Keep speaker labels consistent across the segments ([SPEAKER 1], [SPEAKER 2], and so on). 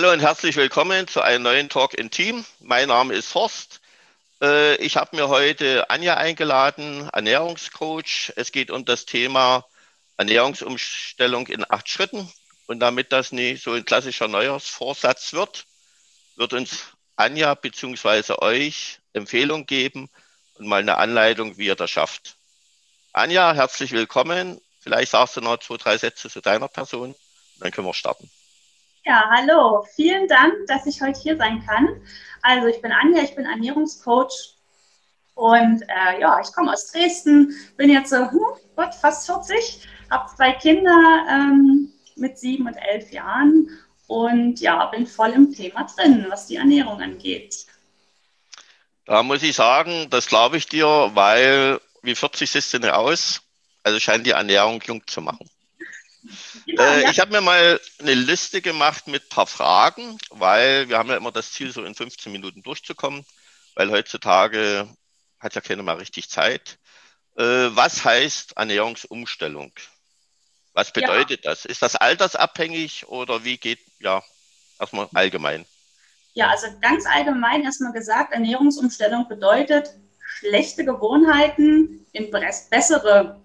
[SPEAKER 1] Hallo und herzlich willkommen zu einem neuen Talk in Team. Mein Name ist Horst. Äh, ich habe mir heute Anja eingeladen, Ernährungscoach. Es geht um das Thema Ernährungsumstellung in acht Schritten. Und damit das nicht so ein klassischer Neujahrsvorsatz wird, wird uns Anja bzw. euch Empfehlung geben und mal eine Anleitung, wie ihr das schafft. Anja, herzlich willkommen. Vielleicht sagst du noch zwei, drei Sätze zu deiner Person, dann können wir starten.
[SPEAKER 2] Ja, hallo. Vielen Dank, dass ich heute hier sein kann. Also ich bin Anja, ich bin Ernährungscoach und äh, ja, ich komme aus Dresden, bin jetzt so, hm, Gott, fast 40, habe zwei Kinder ähm, mit sieben und elf Jahren und ja, bin voll im Thema drin, was die Ernährung angeht.
[SPEAKER 1] Da muss ich sagen, das glaube ich dir, weil wie 40 siehst du nicht aus, also scheint die Ernährung jung zu machen. Genau, äh, ja. Ich habe mir mal eine Liste gemacht mit ein paar Fragen, weil wir haben ja immer das Ziel, so in 15 Minuten durchzukommen, weil heutzutage hat ja keiner mal richtig Zeit. Äh, was heißt Ernährungsumstellung? Was bedeutet ja. das? Ist das altersabhängig oder wie geht, ja, erstmal allgemein?
[SPEAKER 2] Ja, also ganz allgemein erstmal gesagt, Ernährungsumstellung bedeutet schlechte Gewohnheiten in bessere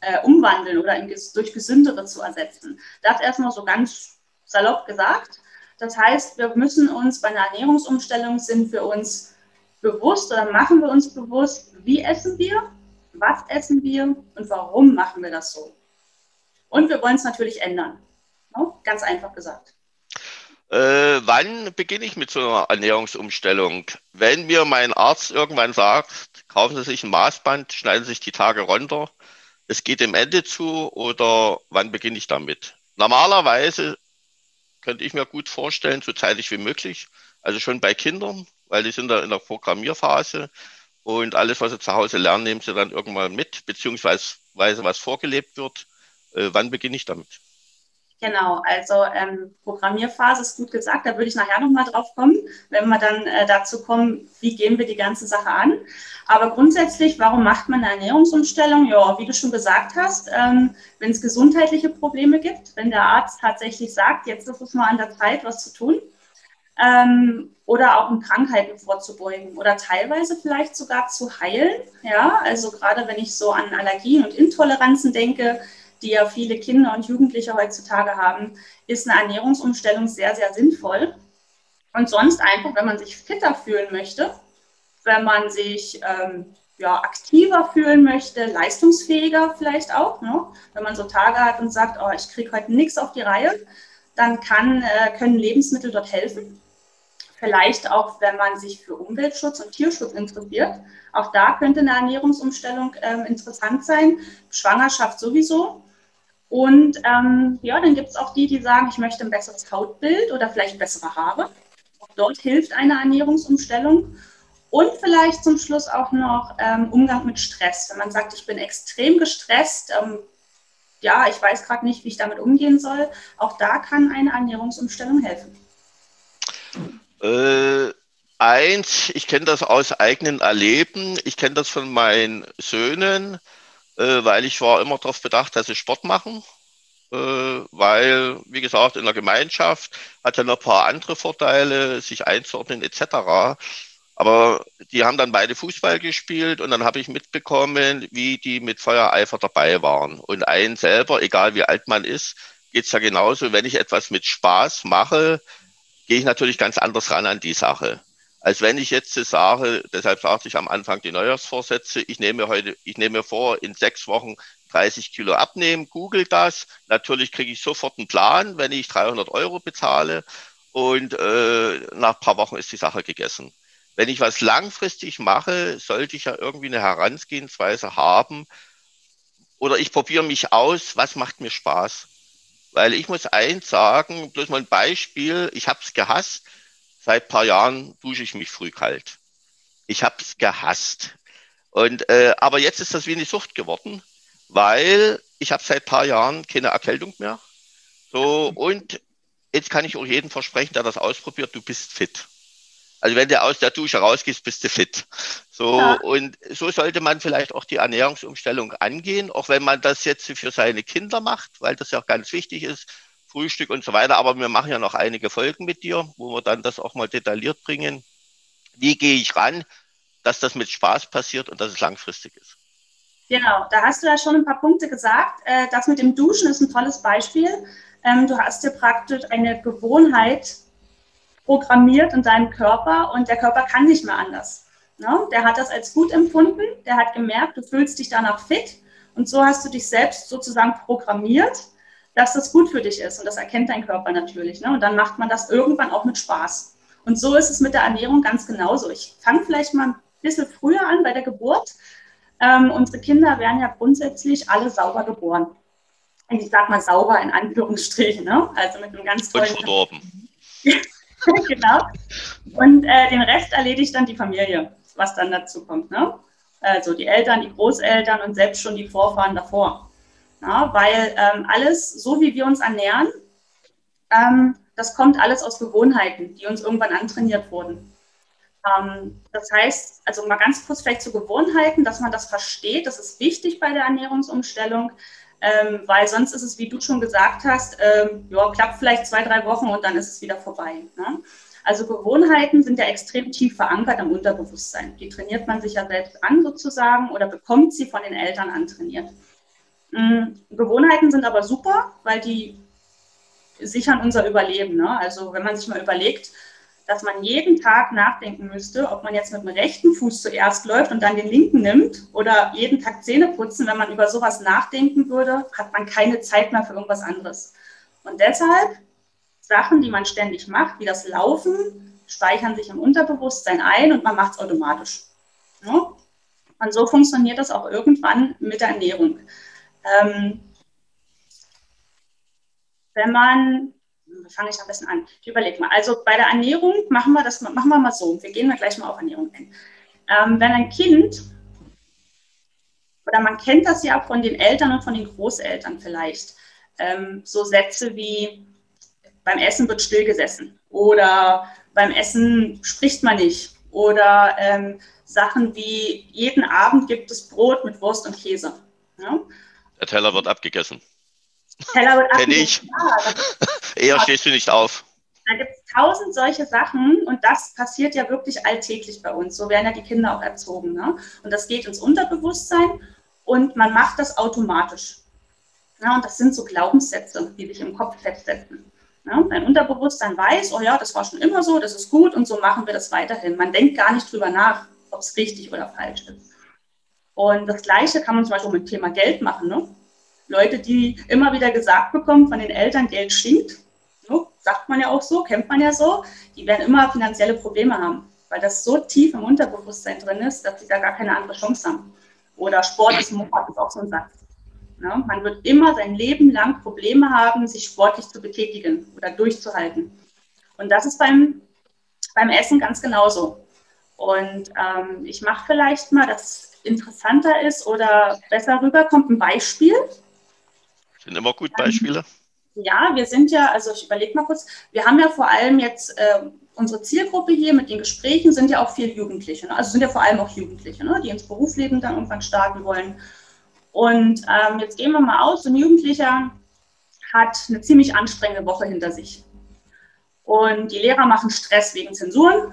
[SPEAKER 2] äh, umwandeln oder in, durch gesündere zu ersetzen. Das erstmal so ganz salopp gesagt. Das heißt, wir müssen uns bei einer Ernährungsumstellung sind wir uns bewusst oder machen wir uns bewusst, wie essen wir, was essen wir und warum machen wir das so. Und wir wollen es natürlich ändern. No? Ne? Ganz einfach gesagt.
[SPEAKER 1] Äh, wann beginne ich mit so einer Ernährungsumstellung? Wenn mir mein Arzt irgendwann sagt, kaufen Sie sich ein Maßband, schneiden Sie sich die Tage runter, es geht dem Ende zu oder wann beginne ich damit? Normalerweise könnte ich mir gut vorstellen, so zeitig wie möglich. Also schon bei Kindern, weil die sind da in der Programmierphase und alles, was sie zu Hause lernen, nehmen sie dann irgendwann mit, beziehungsweise was vorgelebt wird. Äh, wann beginne ich damit?
[SPEAKER 2] Genau, also ähm, Programmierphase ist gut gesagt, da würde ich nachher nochmal drauf kommen, wenn wir dann äh, dazu kommen, wie gehen wir die ganze Sache an. Aber grundsätzlich, warum macht man eine Ernährungsumstellung? Ja, wie du schon gesagt hast, ähm, wenn es gesundheitliche Probleme gibt, wenn der Arzt tatsächlich sagt, jetzt ist es mal an der Zeit, was zu tun, ähm, oder auch um Krankheiten vorzubeugen oder teilweise vielleicht sogar zu heilen. Ja, also gerade wenn ich so an Allergien und Intoleranzen denke, die ja viele Kinder und Jugendliche heutzutage haben, ist eine Ernährungsumstellung sehr, sehr sinnvoll. Und sonst einfach, wenn man sich fitter fühlen möchte, wenn man sich ähm, ja, aktiver fühlen möchte, leistungsfähiger vielleicht auch. Ne? Wenn man so Tage hat und sagt, oh, ich kriege heute nichts auf die Reihe, dann kann, äh, können Lebensmittel dort helfen. Vielleicht auch, wenn man sich für Umweltschutz und Tierschutz interessiert. Auch da könnte eine Ernährungsumstellung ähm, interessant sein. Schwangerschaft sowieso. Und ähm, ja, dann gibt es auch die, die sagen, ich möchte ein besseres Hautbild oder vielleicht bessere Haare. Auch dort hilft eine Ernährungsumstellung. Und vielleicht zum Schluss auch noch ähm, Umgang mit Stress. Wenn man sagt, ich bin extrem gestresst, ähm, ja, ich weiß gerade nicht, wie ich damit umgehen soll, auch da kann eine Ernährungsumstellung helfen.
[SPEAKER 1] Äh, eins, ich kenne das aus eigenem Erleben. Ich kenne das von meinen Söhnen äh, weil ich war immer darauf bedacht, dass sie Sport machen, äh, weil, wie gesagt, in der Gemeinschaft hat ja noch ein paar andere Vorteile, sich einzuordnen etc. Aber die haben dann beide Fußball gespielt und dann habe ich mitbekommen, wie die mit Feuereifer dabei waren. Und ein selber, egal wie alt man ist, geht es ja genauso, wenn ich etwas mit Spaß mache, gehe ich natürlich ganz anders ran an die Sache als wenn ich jetzt sage, deshalb sagte ich am Anfang die Neujahrsvorsätze, ich nehme heute, ich nehme vor, in sechs Wochen 30 Kilo abnehmen, google das. Natürlich kriege ich sofort einen Plan, wenn ich 300 Euro bezahle und äh, nach ein paar Wochen ist die Sache gegessen. Wenn ich was langfristig mache, sollte ich ja irgendwie eine Herangehensweise haben oder ich probiere mich aus, was macht mir Spaß. Weil ich muss eins sagen, bloß mal ein Beispiel, ich habe es gehasst, seit ein paar Jahren dusche ich mich früh kalt. Ich habe es gehasst. Und, äh, aber jetzt ist das wie eine Sucht geworden, weil ich habe seit ein paar Jahren keine Erkältung mehr. So, und jetzt kann ich auch jedem versprechen, der das ausprobiert, du bist fit. Also wenn du aus der Dusche rausgehst, bist du fit. So, ja. und so sollte man vielleicht auch die Ernährungsumstellung angehen, auch wenn man das jetzt für seine Kinder macht, weil das ja auch ganz wichtig ist, Frühstück und so weiter. Aber wir machen ja noch einige Folgen mit dir, wo wir dann das auch mal detailliert bringen. Wie gehe ich ran, dass das mit Spaß passiert und dass es langfristig ist?
[SPEAKER 2] Genau, da hast du ja schon ein paar Punkte gesagt. Äh, das mit dem Duschen ist ein tolles Beispiel. Ähm, du hast dir praktisch eine Gewohnheit programmiert in deinem Körper und der Körper kann nicht mehr anders. Ne? Der hat das als gut empfunden, der hat gemerkt, du fühlst dich danach fit und so hast du dich selbst sozusagen programmiert, dass das gut für dich ist und das erkennt dein Körper natürlich. Ne? Und dann macht man das irgendwann auch mit Spaß. Und so ist es mit der Ernährung ganz genauso. Ich fange vielleicht mal ein bisschen früher an bei der Geburt. Ähm, unsere Kinder werden ja grundsätzlich alle sauber geboren ich sag mal sauber in Anführungsstrichen, ne? also mit einem ganz tollen. Und verdorben. genau. Und äh, den Rest erledigt dann die Familie, was dann dazu kommt. Ne? Also die Eltern, die Großeltern und selbst schon die Vorfahren davor. Ja, weil ähm, alles, so wie wir uns ernähren, ähm, das kommt alles aus Gewohnheiten, die uns irgendwann antrainiert wurden. Ähm, das heißt, also mal ganz kurz vielleicht zu Gewohnheiten, dass man das versteht, das ist wichtig bei der Ernährungsumstellung ähm, weil sonst ist es, wie du schon gesagt hast, ähm, ja, klappt vielleicht zwei, drei Wochen und dann ist es wieder vorbei. Ne? Also Gewohnheiten sind ja extrem tief verankert im Unterbewusstsein. Die trainiert man sich ja selbst an sozusagen oder bekommt sie von den Eltern antrainiert. Mhm. Gewohnheiten sind aber super, weil die sichern unser Überleben. Ne? Also wenn man sich mal überlegt, dass man jeden Tag nachdenken müsste, ob man jetzt mit dem rechten Fuß zuerst läuft und dann den linken nimmt oder jeden Tag Zähne putzen. Wenn man über sowas nachdenken würde, hat man keine Zeit mehr für irgendwas anderes. Und deshalb Sachen, die man ständig macht, wie das Laufen, speichern sich im Unterbewusstsein ein und man macht es automatisch. Ja? Und so funktioniert das auch irgendwann mit der Ernährung. Ähm, wenn man fange ich am besten an? Ich überlege mal. Also bei der Ernährung machen wir das machen wir mal so. Wir gehen mal gleich mal auf Ernährung ein. Ähm, wenn ein Kind, oder man kennt das ja von den Eltern und von den Großeltern vielleicht, ähm, so Sätze wie beim Essen wird still gesessen oder beim Essen spricht man nicht oder ähm, Sachen wie jeden Abend gibt es Brot mit Wurst und Käse. Ja?
[SPEAKER 1] Der Teller wird abgegessen. Teller wird abgegessen. Ich. Eher stehst du nicht auf.
[SPEAKER 2] Da gibt es tausend solche Sachen und das passiert ja wirklich alltäglich bei uns. So werden ja die Kinder auch erzogen. Ne? Und das geht ins Unterbewusstsein und man macht das automatisch. Ja, und das sind so Glaubenssätze, die sich im Kopf festsetzen. Ja, dein Unterbewusstsein weiß, oh ja, das war schon immer so, das ist gut und so machen wir das weiterhin. Man denkt gar nicht drüber nach, ob es richtig oder falsch ist. Und das Gleiche kann man zum Beispiel mit dem Thema Geld machen. Ne? Leute, die immer wieder gesagt bekommen von den Eltern, Geld stinkt, so, sagt man ja auch so, kennt man ja so, die werden immer finanzielle Probleme haben, weil das so tief im Unterbewusstsein drin ist, dass sie da gar keine andere Chance haben. Oder Sport ist Mord, ist auch so ein Satz. Ja, man wird immer sein Leben lang Probleme haben, sich sportlich zu betätigen oder durchzuhalten. Und das ist beim, beim Essen ganz genauso. Und ähm, ich mache vielleicht mal, dass interessanter ist oder besser rüberkommt, ein Beispiel.
[SPEAKER 1] Sind immer gut Beispiele.
[SPEAKER 2] Ja, wir sind ja, also ich überlege mal kurz, wir haben ja vor allem jetzt äh, unsere Zielgruppe hier mit den Gesprächen sind ja auch viel Jugendliche. Ne? Also sind ja vor allem auch Jugendliche, ne? die ins Berufsleben dann irgendwann starten wollen. Und ähm, jetzt gehen wir mal aus, ein Jugendlicher hat eine ziemlich anstrengende Woche hinter sich. Und die Lehrer machen Stress wegen Zensuren.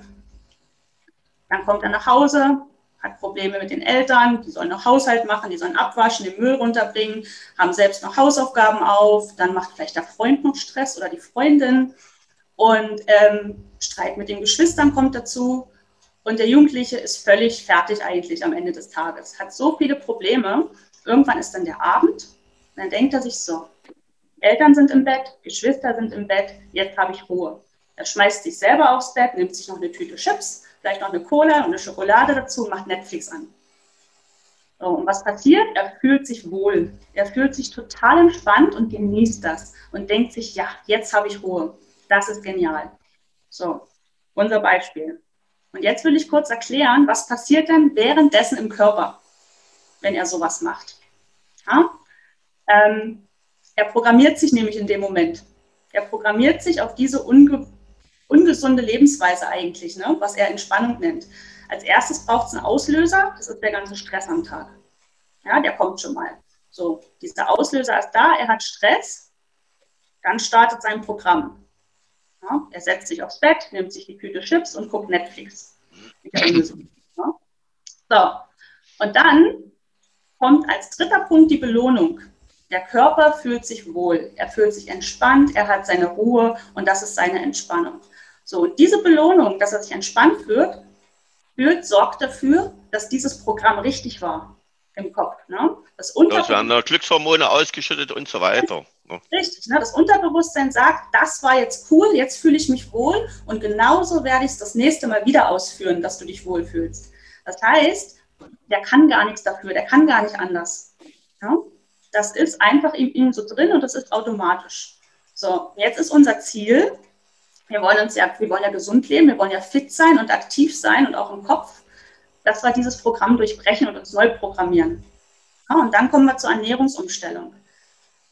[SPEAKER 2] Dann kommt er nach Hause, hat Probleme mit den Eltern, die sollen noch Haushalt machen, die sollen abwaschen, den Müll runterbringen, haben selbst noch Hausaufgaben auf, dann macht vielleicht der Freund noch Stress oder die Freundin und ähm, Streit mit den Geschwistern kommt dazu und der Jugendliche ist völlig fertig eigentlich am Ende des Tages, hat so viele Probleme. Irgendwann ist dann der Abend, dann denkt er sich so, Eltern sind im Bett, Geschwister sind im Bett, jetzt habe ich Ruhe. Er schmeißt sich selber aufs Bett, nimmt sich noch eine Tüte Chips, vielleicht noch eine Cola und eine Schokolade dazu, macht Netflix an. So, und was passiert? Er fühlt sich wohl. Er fühlt sich total entspannt und genießt das und denkt sich, ja, jetzt habe ich Ruhe. Das ist genial. So. unser Beispiel. Und jetzt will ich kurz erklären, was passiert denn währenddessen im Körper, wenn er sowas macht. Ja? Ähm, er programmiert sich nämlich in dem Moment. Er programmiert sich auf diese unge ungesunde Lebensweise eigentlich, ne? was er Entspannung nennt. Als erstes braucht es einen Auslöser, das ist der ganze Stress am Tag. Ja, der kommt schon mal. So, dieser Auslöser ist da, er hat Stress, dann startet sein Programm. Ja, er setzt sich aufs Bett, nimmt sich die Tüte Chips und guckt Netflix. Ja. So, und dann kommt als dritter Punkt die Belohnung. Der Körper fühlt sich wohl, er fühlt sich entspannt, er hat seine Ruhe und das ist seine Entspannung. So, und diese Belohnung, dass er sich entspannt fühlt, fühlt sorgt dafür, dass dieses Programm richtig war im Kopf. Ne?
[SPEAKER 1] Das, das werden da Glückshormone ausgeschüttet und so weiter.
[SPEAKER 2] Ne? Richtig, ne? das Unterbewusstsein sagt, das war jetzt cool, jetzt fühle ich mich wohl und genauso werde ich es das nächste Mal wieder ausführen, dass du dich wohlfühlst. Das heißt, der kann gar nichts dafür, der kann gar nicht anders. Ja? Das ist einfach in ihm so drin und das ist automatisch. So, jetzt ist unser Ziel, wir wollen uns ja, wir wollen ja gesund leben, wir wollen ja fit sein und aktiv sein und auch im Kopf, dass wir dieses Programm durchbrechen und uns neu programmieren. Ja, und dann kommen wir zur Ernährungsumstellung.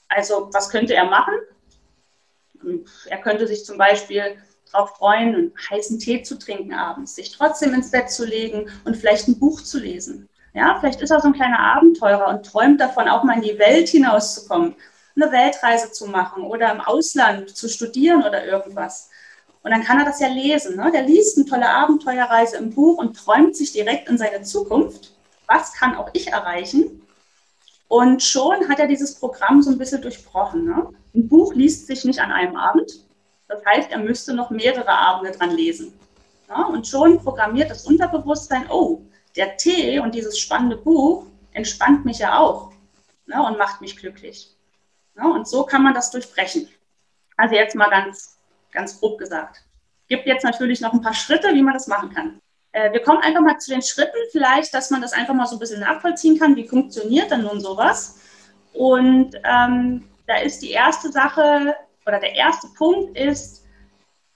[SPEAKER 2] Also, was könnte er machen? Er könnte sich zum Beispiel darauf freuen, einen heißen Tee zu trinken abends, sich trotzdem ins Bett zu legen und vielleicht ein Buch zu lesen. Ja, vielleicht ist er so ein kleiner Abenteurer und träumt davon, auch mal in die Welt hinauszukommen, eine Weltreise zu machen oder im Ausland zu studieren oder irgendwas. Und dann kann er das ja lesen. Ne? Der liest eine tolle Abenteuerreise im Buch und träumt sich direkt in seine Zukunft. Was kann auch ich erreichen? Und schon hat er dieses Programm so ein bisschen durchbrochen. Ne? Ein Buch liest sich nicht an einem Abend. Das heißt, er müsste noch mehrere Abende dran lesen. Ja? Und schon programmiert das Unterbewusstsein, oh, der Tee und dieses spannende Buch entspannt mich ja auch ne? und macht mich glücklich. Ja? Und so kann man das durchbrechen. Also jetzt mal ganz ganz grob gesagt. Gibt jetzt natürlich noch ein paar Schritte, wie man das machen kann. Äh, wir kommen einfach mal zu den Schritten, vielleicht, dass man das einfach mal so ein bisschen nachvollziehen kann, wie funktioniert denn nun sowas. Und ähm, da ist die erste Sache oder der erste Punkt ist,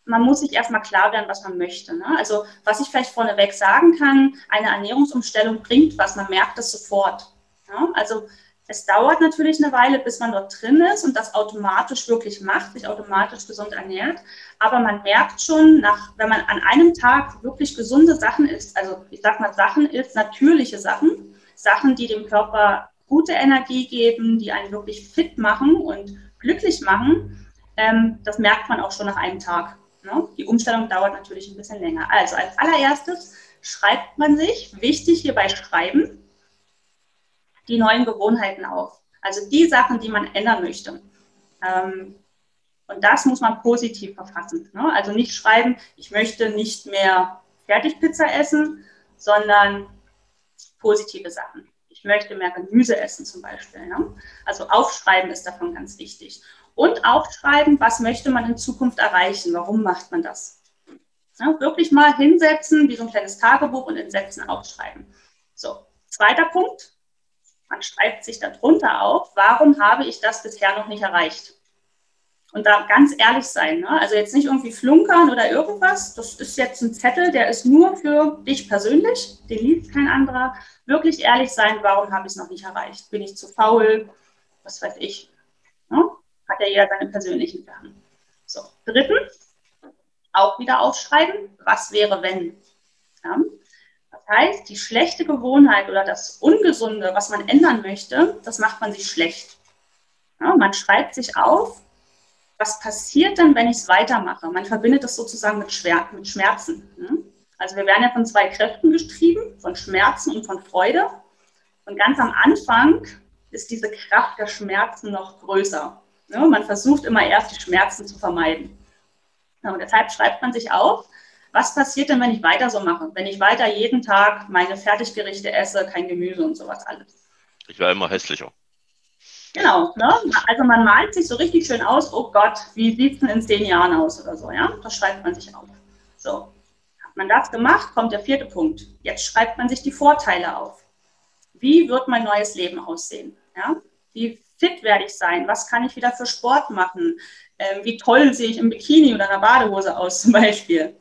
[SPEAKER 2] man muss sich erstmal klar werden, was man möchte. Ne? Also was ich vielleicht vorneweg sagen kann, eine Ernährungsumstellung bringt was, man merkt es sofort. Ja? Also es dauert natürlich eine Weile, bis man dort drin ist und das automatisch wirklich macht, sich automatisch gesund ernährt. Aber man merkt schon, nach, wenn man an einem Tag wirklich gesunde Sachen isst, also ich sag mal Sachen isst, natürliche Sachen, Sachen, die dem Körper gute Energie geben, die einen wirklich fit machen und glücklich machen, ähm, das merkt man auch schon nach einem Tag. Ne? Die Umstellung dauert natürlich ein bisschen länger. Also als allererstes schreibt man sich, wichtig hierbei schreiben, die neuen Gewohnheiten auf. Also die Sachen, die man ändern möchte. Ähm, und das muss man positiv verfassen. Ne? Also nicht schreiben, ich möchte nicht mehr Fertigpizza essen, sondern positive Sachen. Ich möchte mehr Gemüse essen zum Beispiel. Ne? Also aufschreiben ist davon ganz wichtig. Und aufschreiben, was möchte man in Zukunft erreichen? Warum macht man das? Ja, wirklich mal hinsetzen, wie so ein kleines Tagebuch und in Sätzen aufschreiben. So, zweiter Punkt, man schreibt sich darunter auf, warum habe ich das bisher noch nicht erreicht? Und da ganz ehrlich sein. Ne? Also jetzt nicht irgendwie flunkern oder irgendwas. Das ist jetzt ein Zettel, der ist nur für dich persönlich. Den liest kein anderer. Wirklich ehrlich sein, warum habe ich es noch nicht erreicht? Bin ich zu faul? Was weiß ich. Ne? Hat ja jeder seine persönlichen Sachen. So, drittens, auch wieder aufschreiben. Was wäre, wenn? Ja? Heißt, die schlechte Gewohnheit oder das Ungesunde, was man ändern möchte, das macht man sich schlecht. Ja, man schreibt sich auf, was passiert dann, wenn ich es weitermache? Man verbindet das sozusagen mit, Schwer mit Schmerzen. Ne? Also wir werden ja von zwei Kräften gestrieben, von Schmerzen und von Freude. Und ganz am Anfang ist diese Kraft der Schmerzen noch größer. Ne? Man versucht immer erst die Schmerzen zu vermeiden. Ja, und deshalb schreibt man sich auf, was passiert denn, wenn ich weiter so mache? Wenn ich weiter jeden Tag meine Fertiggerichte esse, kein Gemüse und sowas alles.
[SPEAKER 1] Ich werde immer hässlicher.
[SPEAKER 2] Genau, ne? also man malt sich so richtig schön aus, oh Gott, wie sieht es denn in zehn Jahren aus oder so, ja? Das schreibt man sich auf. So, hat man das gemacht, kommt der vierte Punkt. Jetzt schreibt man sich die Vorteile auf. Wie wird mein neues Leben aussehen? Ja? Wie fit werde ich sein? Was kann ich wieder für Sport machen? Ähm, wie toll sehe ich im Bikini oder in einer Badehose aus zum Beispiel?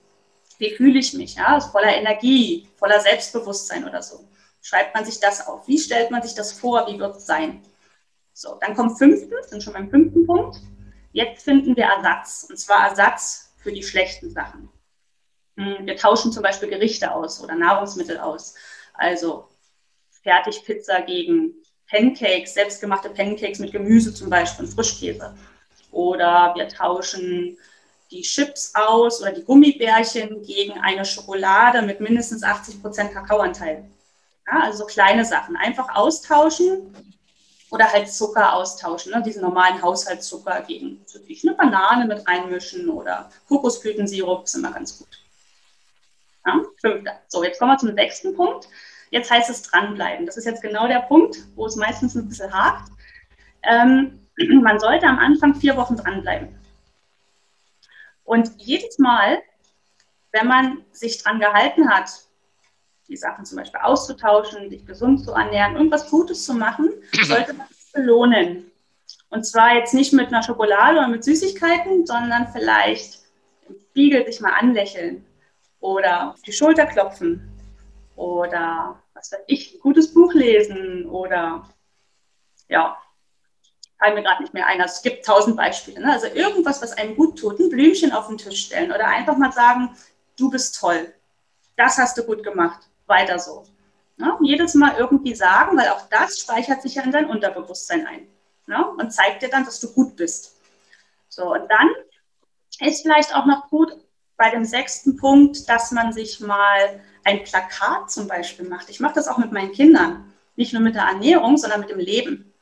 [SPEAKER 2] Wie fühle ich mich? Ja, voller Energie, voller Selbstbewusstsein oder so. Schreibt man sich das auf? Wie stellt man sich das vor? Wie wird es sein? So, dann kommt fünftens, sind schon beim fünften Punkt. Jetzt finden wir Ersatz. Und zwar Ersatz für die schlechten Sachen. Hm, wir tauschen zum Beispiel Gerichte aus oder Nahrungsmittel aus. Also Fertigpizza gegen Pancakes, selbstgemachte Pancakes mit Gemüse zum Beispiel und Frischkäse. Oder wir tauschen die Chips aus oder die Gummibärchen gegen eine Schokolade mit mindestens 80 Prozent Kakaoanteil. Ja, also so kleine Sachen. Einfach austauschen oder halt Zucker austauschen. Ne? Diesen normalen Haushaltszucker gegen eine Banane mit reinmischen oder Kokosblütensirup ist immer ganz gut. Ja, fünfter. So, jetzt kommen wir zum sechsten Punkt. Jetzt heißt es dranbleiben. Das ist jetzt genau der Punkt, wo es meistens ein bisschen hakt. Ähm, man sollte am Anfang vier Wochen dranbleiben. Und jedes Mal, wenn man sich dran gehalten hat, die Sachen zum Beispiel auszutauschen, sich gesund zu ernähren, irgendwas Gutes zu machen, sollte man es belohnen. Und zwar jetzt nicht mit einer Schokolade oder mit Süßigkeiten, sondern vielleicht im Spiegel sich mal anlächeln oder auf die Schulter klopfen oder was weiß ich, ein gutes Buch lesen oder ja, fallen mir gerade nicht mehr ein. Also es gibt tausend Beispiele. Ne? Also irgendwas, was einem gut tut, ein Blümchen auf den Tisch stellen oder einfach mal sagen, du bist toll, das hast du gut gemacht, weiter so. Ne? Jedes Mal irgendwie sagen, weil auch das speichert sich ja in dein Unterbewusstsein ein ne? und zeigt dir dann, dass du gut bist. So, und dann ist vielleicht auch noch gut bei dem sechsten Punkt, dass man sich mal ein Plakat zum Beispiel macht. Ich mache das auch mit meinen Kindern, nicht nur mit der Ernährung, sondern mit dem Leben.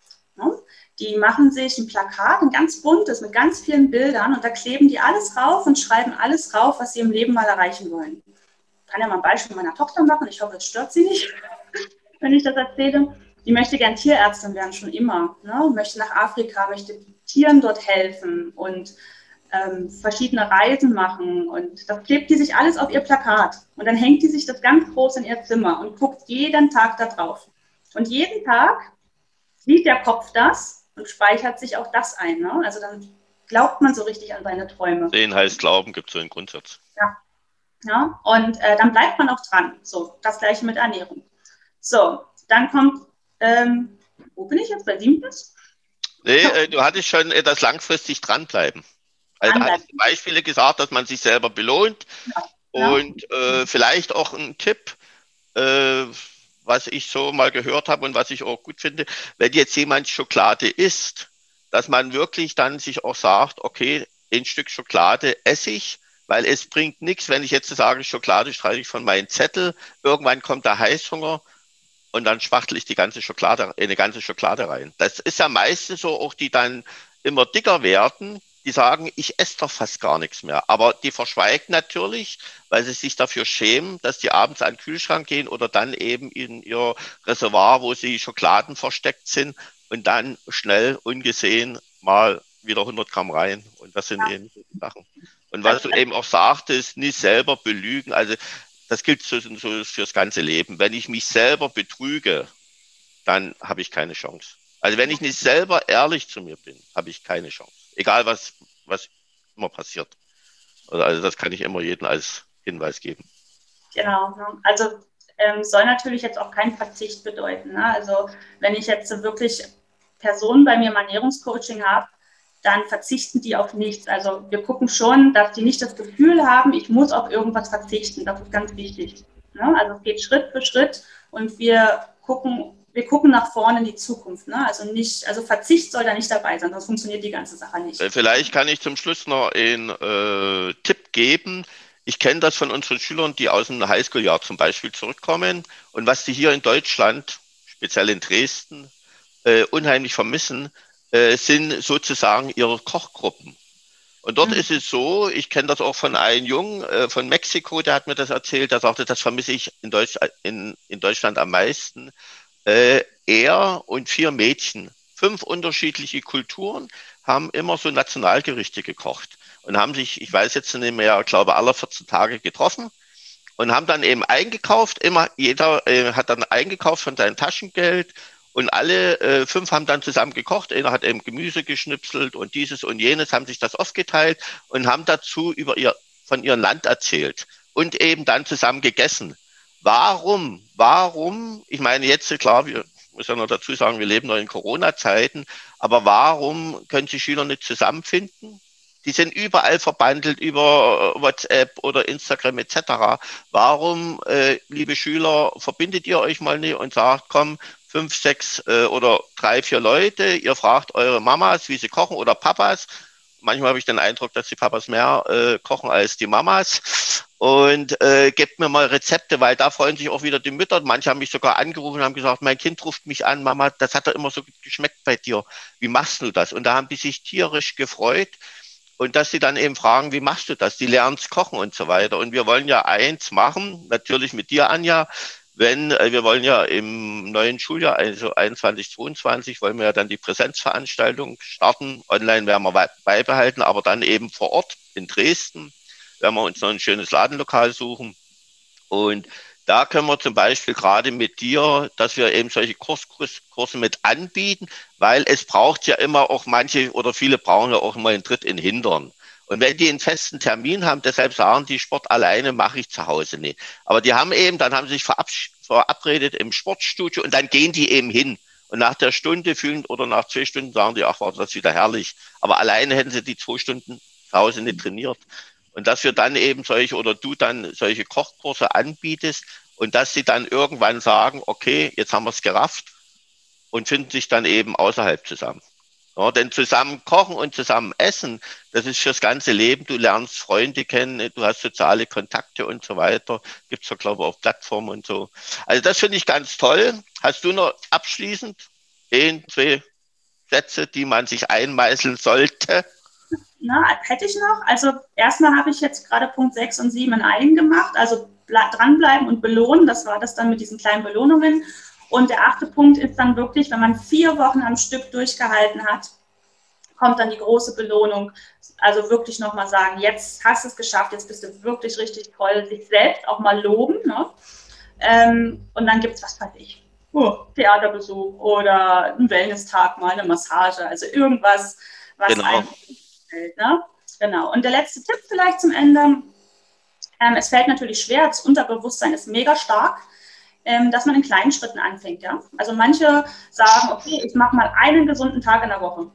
[SPEAKER 2] Die machen sich ein Plakat, ein ganz buntes, mit ganz vielen Bildern und da kleben die alles rauf und schreiben alles rauf, was sie im Leben mal erreichen wollen. Ich kann ja mal ein Beispiel meiner Tochter machen. Ich hoffe, es stört sie nicht, wenn ich das erzähle. Die möchte gern Tierärztin werden, schon immer. Ne? Möchte nach Afrika, möchte Tieren dort helfen und ähm, verschiedene Reisen machen. Und das klebt die sich alles auf ihr Plakat. Und dann hängt die sich das ganz groß in ihr Zimmer und guckt jeden Tag da drauf. Und jeden Tag sieht der Kopf das und speichert sich auch das ein. Ne? Also dann glaubt man so richtig an seine Träume.
[SPEAKER 1] Sehen heißt Glauben, gibt es so einen Grundsatz.
[SPEAKER 2] Ja. ja? Und äh, dann bleibt man auch dran. So, das gleiche mit Ernährung. So, dann kommt, ähm, wo bin ich jetzt? Bei siebtes?
[SPEAKER 1] Nee, äh, du hattest schon äh, das langfristig dranbleiben. Also da hast Beispiele gesagt, dass man sich selber belohnt. Ja. Und äh, vielleicht auch ein Tipp, äh, was ich so mal gehört habe und was ich auch gut finde, wenn jetzt jemand Schokolade isst, dass man wirklich dann sich auch sagt, okay, ein Stück Schokolade esse ich, weil es bringt nichts, wenn ich jetzt sage, Schokolade streiche ich von meinem Zettel, irgendwann kommt der Heißhunger und dann spachtel ich die ganze Schokolade, eine ganze Schokolade rein. Das ist ja meistens so, auch die dann immer dicker werden, die sagen, ich esse doch fast gar nichts mehr. Aber die verschweigen natürlich, weil sie sich dafür schämen, dass die abends an den Kühlschrank gehen oder dann eben in ihr Reservoir, wo sie Schokoladen versteckt sind und dann schnell ungesehen mal wieder 100 Gramm rein. Und das sind ja. eben Sachen. Und was du eben auch sagtest, nicht selber belügen. Also das gilt so, so fürs ganze Leben. Wenn ich mich selber betrüge, dann habe ich keine Chance. Also wenn ich nicht selber ehrlich zu mir bin, habe ich keine Chance. Egal was, was immer passiert. Also das kann ich immer jedem als Hinweis geben.
[SPEAKER 2] Genau. Ne? Also ähm, soll natürlich jetzt auch kein Verzicht bedeuten. Ne? Also wenn ich jetzt wirklich Personen bei mir im Ernährungscoaching habe, dann verzichten die auf nichts. Also wir gucken schon, dass die nicht das Gefühl haben, ich muss auf irgendwas verzichten. Das ist ganz wichtig. Ne? Also es geht Schritt für Schritt und wir gucken, wir gucken nach vorne in die Zukunft. Ne? Also nicht, also Verzicht soll da nicht dabei sein, sonst funktioniert die ganze Sache nicht.
[SPEAKER 1] Äh, vielleicht kann ich zum Schluss noch einen äh, Tipp geben. Ich kenne das von unseren Schülern, die aus dem Highschool-Jahr zum Beispiel zurückkommen und was die hier in Deutschland, speziell in Dresden, äh, unheimlich vermissen, äh, sind sozusagen ihre Kochgruppen. Und dort mhm. ist es so, ich kenne das auch von einem Jungen äh, von Mexiko, der hat mir das erzählt, der sagte, das vermisse ich in, Deutsch, in, in Deutschland am meisten äh, er und vier Mädchen, fünf unterschiedliche Kulturen, haben immer so Nationalgerichte gekocht und haben sich, ich weiß jetzt nicht mehr, glaube alle 14 Tage getroffen und haben dann eben eingekauft. Immer jeder äh, hat dann eingekauft von seinem Taschengeld und alle äh, fünf haben dann zusammen gekocht. Einer hat eben Gemüse geschnipselt und dieses und jenes, haben sich das aufgeteilt und haben dazu über ihr von ihrem Land erzählt. und eben dann zusammen gegessen. Warum? Warum? Ich meine, jetzt, klar, wir muss ja noch dazu sagen, wir leben noch in Corona-Zeiten, aber warum können sich Schüler nicht zusammenfinden? Die sind überall verbandelt über WhatsApp oder Instagram etc. Warum, äh, liebe Schüler, verbindet ihr euch mal nicht und sagt, komm, fünf, sechs äh, oder drei, vier Leute, ihr fragt eure Mamas, wie sie kochen oder Papas. Manchmal habe ich den Eindruck, dass die Papas mehr äh, kochen als die Mamas. Und äh, gebt mir mal Rezepte, weil da freuen sich auch wieder die Mütter. Manche haben mich sogar angerufen und haben gesagt, mein Kind ruft mich an, Mama, das hat doch immer so geschmeckt bei dir. Wie machst du das? Und da haben die sich tierisch gefreut. Und dass sie dann eben fragen, wie machst du das? Die lernen es kochen und so weiter. Und wir wollen ja eins machen, natürlich mit dir, Anja, wenn, äh, wir wollen ja im neuen Schuljahr, also 21, 22, wollen wir ja dann die Präsenzveranstaltung starten. Online werden wir beibehalten, aber dann eben vor Ort in Dresden werden wir uns noch ein schönes Ladenlokal suchen. Und da können wir zum Beispiel gerade mit dir, dass wir eben solche Kurskurse mit anbieten, weil es braucht ja immer auch manche oder viele brauchen ja auch immer einen Tritt in Hintern. Und wenn die einen festen Termin haben, deshalb sagen die Sport alleine mache ich zu Hause nicht. Aber die haben eben, dann haben sie sich verabredet im Sportstudio und dann gehen die eben hin. Und nach der Stunde fühlen oder nach zwei Stunden sagen die, ach, war das wieder herrlich. Aber alleine hätten sie die zwei Stunden zu Hause nicht trainiert. Und dass wir dann eben solche oder du dann solche Kochkurse anbietest und dass sie dann irgendwann sagen, okay, jetzt haben wir es gerafft und finden sich dann eben außerhalb zusammen. Ja, denn zusammen kochen und zusammen essen, das ist fürs ganze Leben. Du lernst Freunde kennen, du hast soziale Kontakte und so weiter. Gibt's ja, glaube ich, auf Plattformen und so. Also das finde ich ganz toll. Hast du noch abschließend ein, zwei Sätze, die man sich einmeißeln sollte?
[SPEAKER 2] Na, hätte ich noch. Also erstmal habe ich jetzt gerade Punkt 6 und 7 in einen gemacht. Also dranbleiben und belohnen. Das war das dann mit diesen kleinen Belohnungen. Und der achte Punkt ist dann wirklich, wenn man vier Wochen am Stück durchgehalten hat, kommt dann die große Belohnung. Also wirklich nochmal sagen, jetzt hast du es geschafft, jetzt bist du wirklich richtig toll, sich selbst auch mal loben. Ne? Ähm, und dann gibt es, was weiß ich, oh, Theaterbesuch oder ein Wellness-Tag, mal eine Massage, also irgendwas, was genau. einem gefällt. Ne? Genau. Und der letzte Tipp vielleicht zum Ende. Ähm, es fällt natürlich schwer, das Unterbewusstsein ist mega stark ähm, dass man in kleinen Schritten anfängt. Ja? Also manche sagen, okay, ich mache mal einen gesunden Tag in der Woche.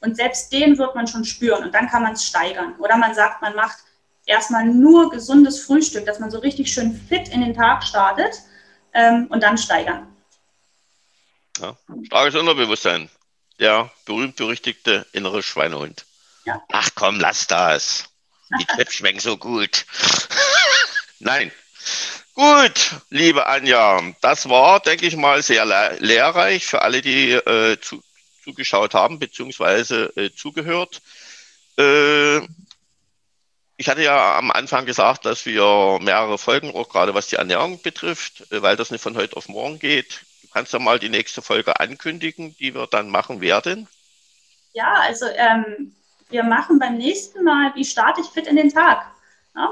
[SPEAKER 2] Und selbst den wird man schon spüren und dann kann man es steigern. Oder man sagt, man macht erstmal nur gesundes Frühstück, dass man so richtig schön fit in den Tag startet ähm, und dann steigern.
[SPEAKER 1] Ja, starkes Unterbewusstsein. Der berühmt-berüchtigte innere Schweinehund. Ja. Ach komm, lass das. Die Chips schmecken so gut. Nein, Gut, liebe Anja, das war, denke ich mal, sehr lehrreich für alle, die äh, zu, zugeschaut haben bzw. Äh, zugehört. Äh, ich hatte ja am Anfang gesagt, dass wir mehrere Folgen, auch gerade was die Ernährung betrifft, äh, weil das nicht von heute auf morgen geht. Du kannst ja mal die nächste Folge ankündigen, die wir dann machen werden.
[SPEAKER 2] Ja, also ähm, wir machen beim nächsten Mal, wie starte ich fit in den Tag?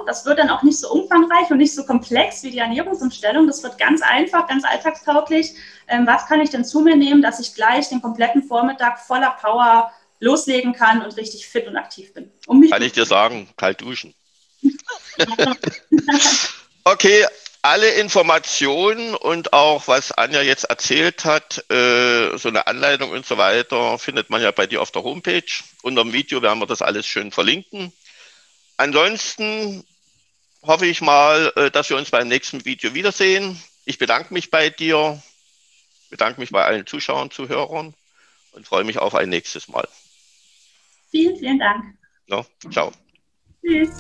[SPEAKER 2] Das wird dann auch nicht so umfangreich und nicht so komplex wie die Ernährungsumstellung. Das wird ganz einfach, ganz alltagstauglich. Ähm, was kann ich denn zu mir nehmen, dass ich gleich den kompletten Vormittag voller Power loslegen kann und richtig fit und aktiv bin?
[SPEAKER 1] Um kann ich dir sagen, kalt duschen. okay, alle Informationen und auch was Anja jetzt erzählt hat, äh, so eine Anleitung und so weiter, findet man ja bei dir auf der Homepage. Unter dem Video werden wir das alles schön verlinken. Ansonsten hoffe ich mal, äh, dass wir uns beim nächsten Video wiedersehen. Ich bedanke mich bei dir, bedanke mich bei allen Zuschauern, Zuhörern und freue mich auf ein nächstes Mal.
[SPEAKER 2] Vielen, vielen Dank.
[SPEAKER 1] Ja, ciao.
[SPEAKER 2] Tschüss.